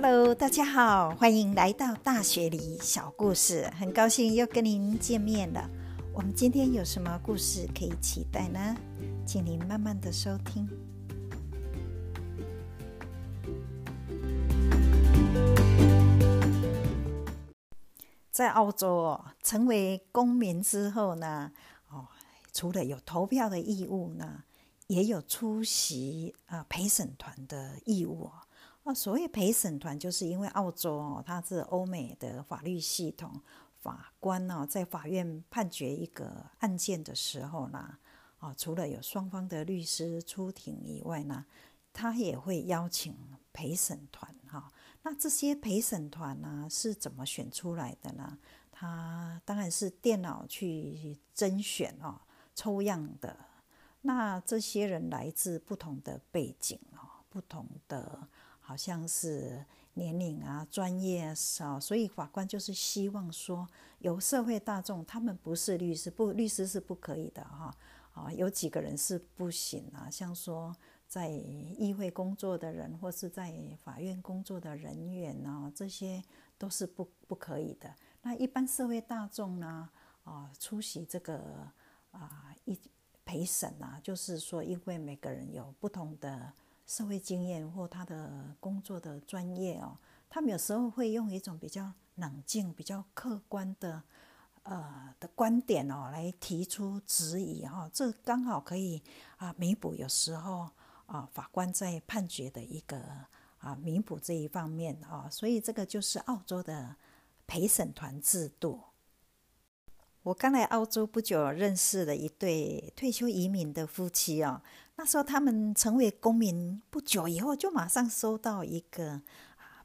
Hello，大家好，欢迎来到大学里小故事，很高兴又跟您见面了。我们今天有什么故事可以期待呢？请您慢慢的收听。在澳洲哦，成为公民之后呢，哦，除了有投票的义务呢，也有出席啊陪审团的义务哦。啊，所谓陪审团，就是因为澳洲哦，它是欧美的法律系统，法官呢在法院判决一个案件的时候呢，啊，除了有双方的律师出庭以外呢，他也会邀请陪审团哈。那这些陪审团呢是怎么选出来的呢？他当然是电脑去甄选哦，抽样的。那这些人来自不同的背景哦，不同的。好像是年龄啊、专业啊，所以法官就是希望说，有社会大众，他们不是律师，不律师是不可以的哈。啊，有几个人是不行啊，像说在议会工作的人，或是在法院工作的人员啊，这些都是不不可以的。那一般社会大众呢，啊，出席这个啊一陪审啊，就是说，因为每个人有不同的。社会经验或他的工作的专业哦，他们有时候会用一种比较冷静、比较客观的呃的观点哦，来提出质疑哈。这刚好可以啊弥补有时候啊法官在判决的一个啊弥补这一方面啊，所以这个就是澳洲的陪审团制度。我刚来澳洲不久，认识了一对退休移民的夫妻哦。那时候他们成为公民不久以后，就马上收到一个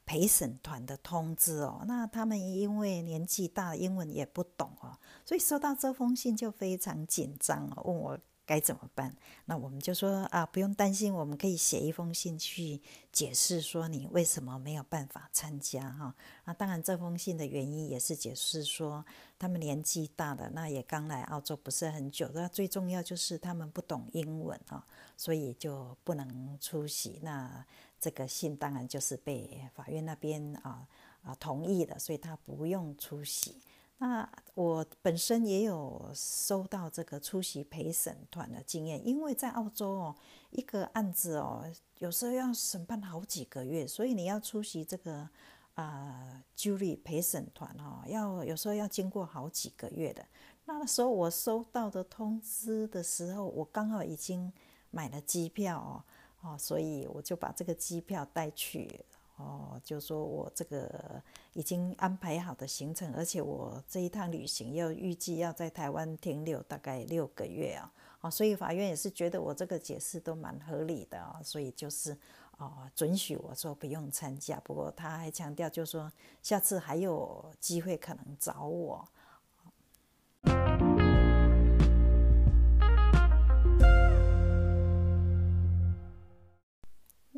陪审团的通知哦。那他们因为年纪大，英文也不懂哦，所以收到这封信就非常紧张哦，问我。该怎么办？那我们就说啊，不用担心，我们可以写一封信去解释说你为什么没有办法参加哈。那当然，这封信的原因也是解释说他们年纪大了，那也刚来澳洲不是很久，那最重要就是他们不懂英文啊，所以就不能出席。那这个信当然就是被法院那边啊啊同意的，所以他不用出席。那我本身也有收到这个出席陪审团的经验，因为在澳洲哦，一个案子哦，有时候要审判好几个月，所以你要出席这个啊 jury 陪审团哦，要有时候要经过好几个月的。那时候我收到的通知的时候，我刚好已经买了机票哦，哦，所以我就把这个机票带去。哦，就说我这个已经安排好的行程，而且我这一趟旅行要预计要在台湾停留大概六个月啊，哦，所以法院也是觉得我这个解释都蛮合理的啊，所以就是哦准许我说不用参加，不过他还强调就说下次还有机会可能找我。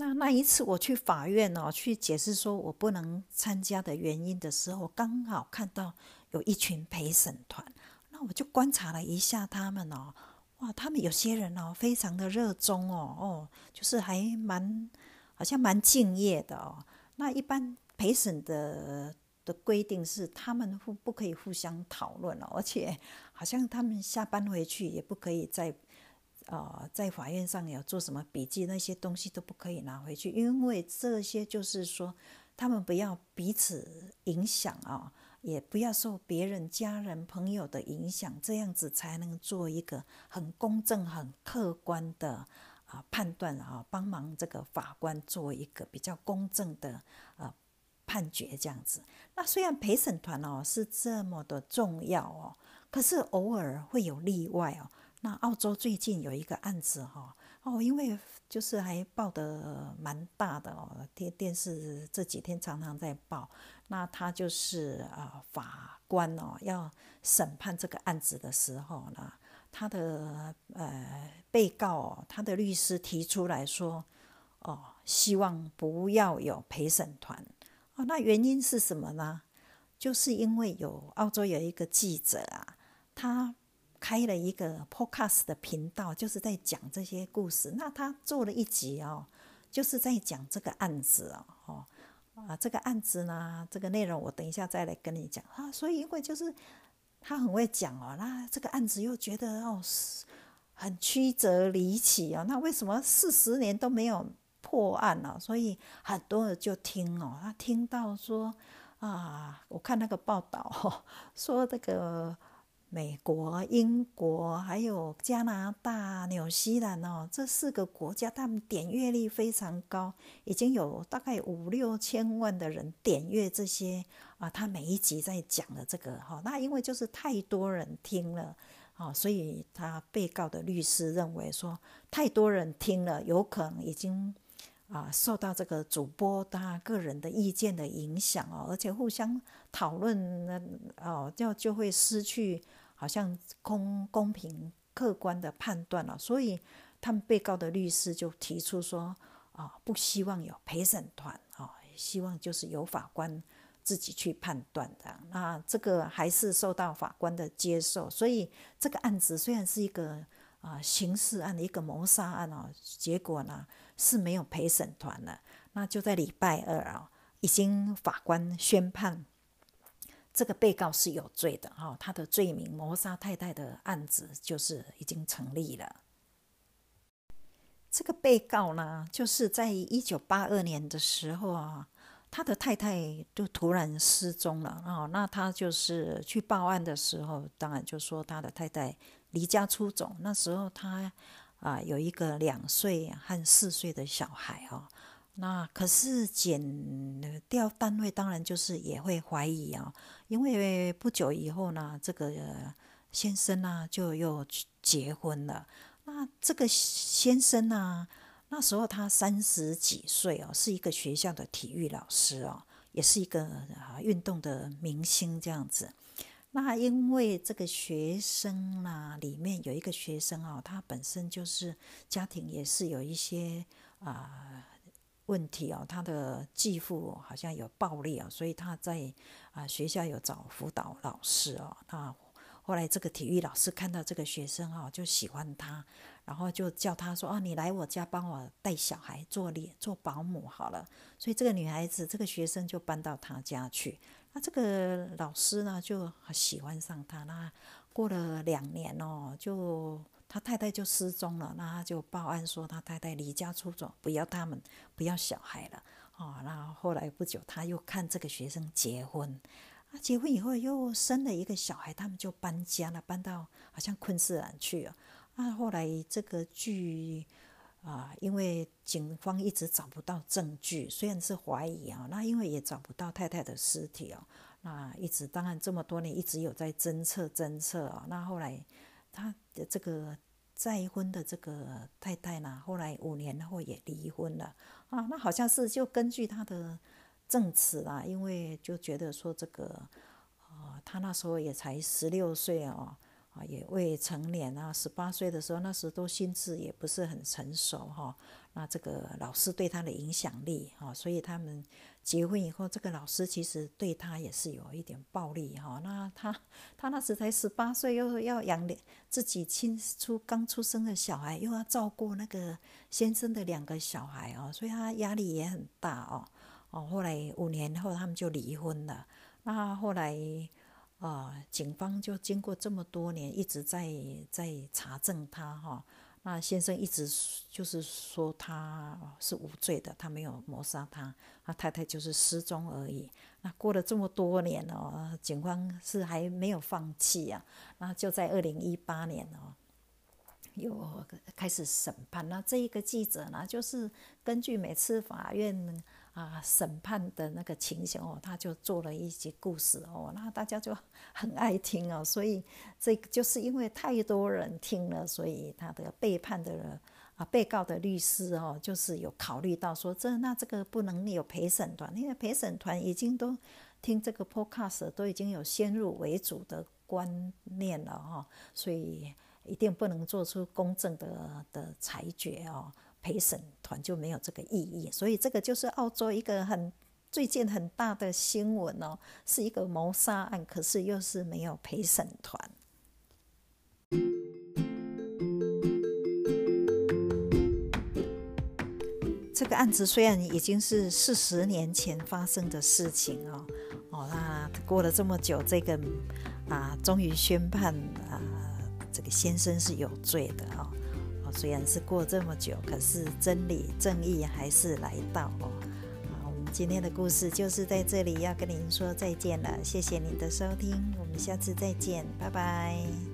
那那一次我去法院哦，去解释说我不能参加的原因的时候，刚好看到有一群陪审团，那我就观察了一下他们哦，哇，他们有些人哦，非常的热衷哦，哦，就是还蛮好像蛮敬业的哦。那一般陪审的的规定是，他们不不可以互相讨论哦，而且好像他们下班回去也不可以再。呃，在法院上有做什么笔记，那些东西都不可以拿回去，因为这些就是说，他们不要彼此影响啊，也不要受别人、家人、朋友的影响，这样子才能做一个很公正、很客观的啊判断啊，帮忙这个法官做一个比较公正的呃判决，这样子。那虽然陪审团哦是这么的重要哦，可是偶尔会有例外哦。那澳洲最近有一个案子哈哦，因为就是还报的蛮大的哦，电电视这几天常常在报。那他就是啊，法官哦要审判这个案子的时候呢，他的呃被告他的律师提出来说哦，希望不要有陪审团哦。那原因是什么呢？就是因为有澳洲有一个记者啊，他。开了一个 podcast 的频道，就是在讲这些故事。那他做了一集哦，就是在讲这个案子哦。哦，啊，这个案子呢，这个内容我等一下再来跟你讲啊。所以因为就是他很会讲哦，那这个案子又觉得哦很曲折离奇哦，那为什么四十年都没有破案呢？所以很多人就听哦，他听到说啊，我看那个报道说这个。美国、英国还有加拿大、纽西兰哦，这四个国家，他们点阅率非常高，已经有大概五六千万的人点阅这些啊。他每一集在讲的这个哈，那因为就是太多人听了啊，所以他被告的律师认为说，太多人听了，有可能已经啊受到这个主播他个人的意见的影响哦，而且互相讨论那哦，就就会失去。好像公公平客观的判断了，所以他们被告的律师就提出说啊，不希望有陪审团啊，希望就是由法官自己去判断的。那这个还是受到法官的接受，所以这个案子虽然是一个啊刑事案的一个谋杀案哦，结果呢是没有陪审团的。那就在礼拜二啊，已经法官宣判。这个被告是有罪的哈，他的罪名谋杀太太的案子就是已经成立了。这个被告呢，就是在一九八二年的时候啊，他的太太就突然失踪了啊，那他就是去报案的时候，当然就说他的太太离家出走。那时候他啊有一个两岁和四岁的小孩哦。那可是检调单位当然就是也会怀疑啊，因为不久以后呢，这个先生呢就又结婚了。那这个先生呢，那时候他三十几岁哦，是一个学校的体育老师哦，也是一个啊运动的明星这样子。那因为这个学生呢，里面有一个学生哦，他本身就是家庭也是有一些啊。问题哦，他的继父好像有暴力哦，所以他在啊学校有找辅导老师哦。那后来这个体育老师看到这个学生哦，就喜欢他，然后就叫他说：“啊，你来我家帮我带小孩，做脸做保姆好了。”所以这个女孩子，这个学生就搬到他家去。那这个老师呢，就喜欢上他。那过了两年哦，就。他太太就失踪了，那他就报案说他太太离家出走，不要他们，不要小孩了。哦，那后来不久他又看这个学生结婚，结婚以后又生了一个小孩，他们就搬家了，搬到好像昆士兰去了。那，后来这个剧啊，因为警方一直找不到证据，虽然是怀疑啊，那因为也找不到太太的尸体哦，那一直当然这么多年一直有在侦测侦测啊，那后来他的这个。再婚的这个太太呢，后来五年后也离婚了啊。那好像是就根据他的证词啦，因为就觉得说这个，啊，他那时候也才十六岁哦。啊，也未成年啊，十八岁的时候，那时都心智也不是很成熟哈。那这个老师对他的影响力哈，所以他们结婚以后，这个老师其实对他也是有一点暴力哈。那他他那时才十八岁，又要养自己亲出刚出生的小孩，又要照顾那个先生的两个小孩哦，所以他压力也很大哦。哦，后来五年后他们就离婚了。那后来。啊，警方就经过这么多年，一直在在查证他哈。那先生一直就是说他是无罪的，他没有谋杀他，他太太就是失踪而已。那过了这么多年哦，警方是还没有放弃啊。那就在二零一八年哦，又开始审判。那这一个记者呢，就是根据每次法院。啊，审判的那个情形哦，他就做了一些故事哦，那大家就很爱听哦，所以这就是因为太多人听了，所以他的背叛的啊，被告的律师哦，就是有考虑到说，这那这个不能有陪审团，因为陪审团已经都听这个 podcast 都已经有先入为主的观念了哈，所以一定不能做出公正的的裁决哦。陪审团就没有这个意义，所以这个就是澳洲一个很最近很大的新闻哦，是一个谋杀案，可是又是没有陪审团。这个案子虽然已经是四十年前发生的事情哦，哦，那过了这么久，这个啊，终于宣判啊，这个先生是有罪的哦。虽然是过这么久，可是真理正义还是来到哦。好，我们今天的故事就是在这里要跟您说再见了，谢谢您的收听，我们下次再见，拜拜。